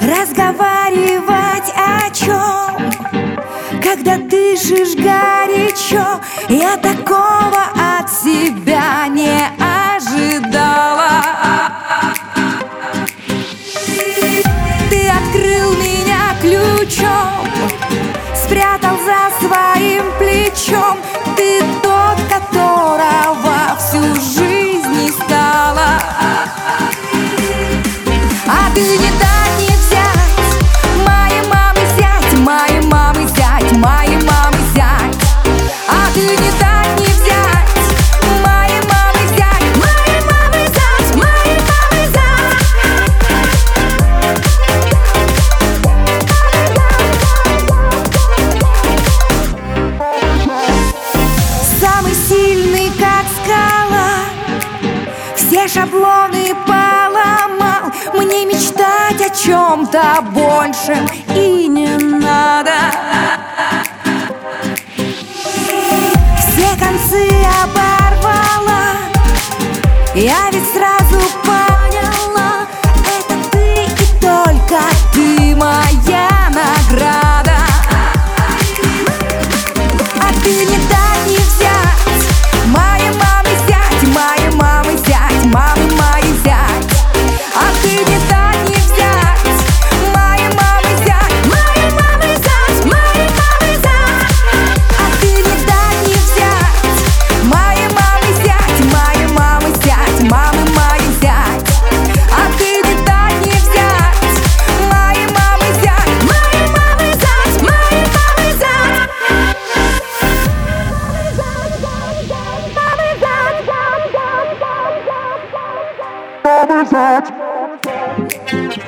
Разговаривать о чем? Когда дышишь горячо Я такого от себя не ожидала Ты открыл меня ключом Спрятал за своим шаблоны поломал. Мне мечтать о чем-то большем и не надо. Все концы оборвала. Я ведь сразу поняла farmers out.